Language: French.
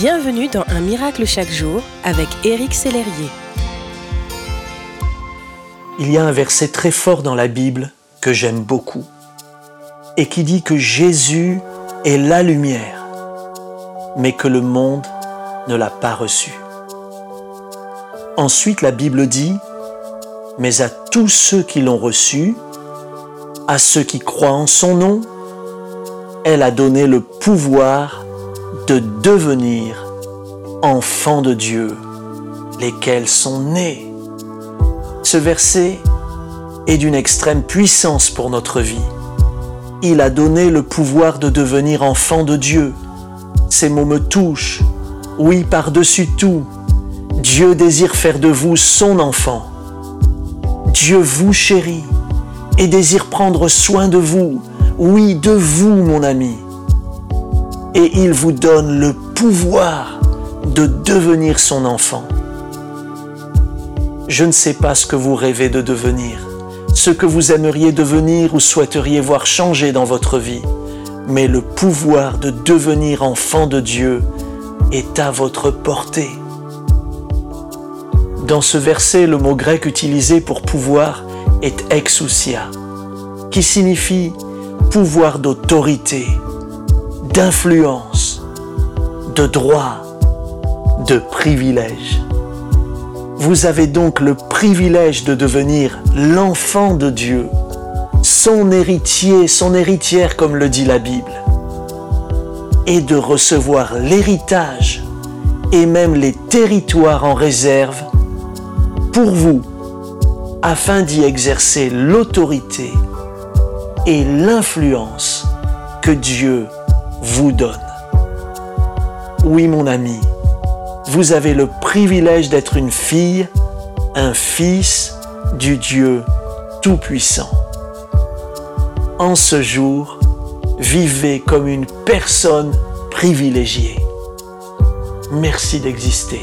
Bienvenue dans Un miracle chaque jour avec Éric Sellerier. Il y a un verset très fort dans la Bible que j'aime beaucoup et qui dit que Jésus est la lumière, mais que le monde ne l'a pas reçu. Ensuite, la Bible dit, mais à tous ceux qui l'ont reçu, à ceux qui croient en son nom, elle a donné le pouvoir de devenir enfants de Dieu, lesquels sont nés. Ce verset est d'une extrême puissance pour notre vie. Il a donné le pouvoir de devenir enfant de Dieu. Ces mots me touchent. Oui, par-dessus tout, Dieu désire faire de vous son enfant. Dieu vous chérit et désire prendre soin de vous. Oui, de vous, mon ami et il vous donne le pouvoir de devenir son enfant. Je ne sais pas ce que vous rêvez de devenir, ce que vous aimeriez devenir ou souhaiteriez voir changer dans votre vie, mais le pouvoir de devenir enfant de Dieu est à votre portée. Dans ce verset, le mot grec utilisé pour pouvoir est exousia, qui signifie pouvoir d'autorité, d'influence, de droit, de privilège. Vous avez donc le privilège de devenir l'enfant de Dieu, son héritier, son héritière comme le dit la Bible, et de recevoir l'héritage et même les territoires en réserve pour vous, afin d'y exercer l'autorité et l'influence que Dieu vous donne. Oui, mon ami, vous avez le privilège d'être une fille, un fils du Dieu Tout-Puissant. En ce jour, vivez comme une personne privilégiée. Merci d'exister.